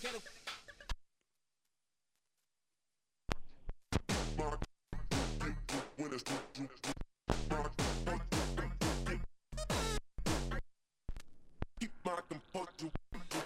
gotta get a... Keep my composure.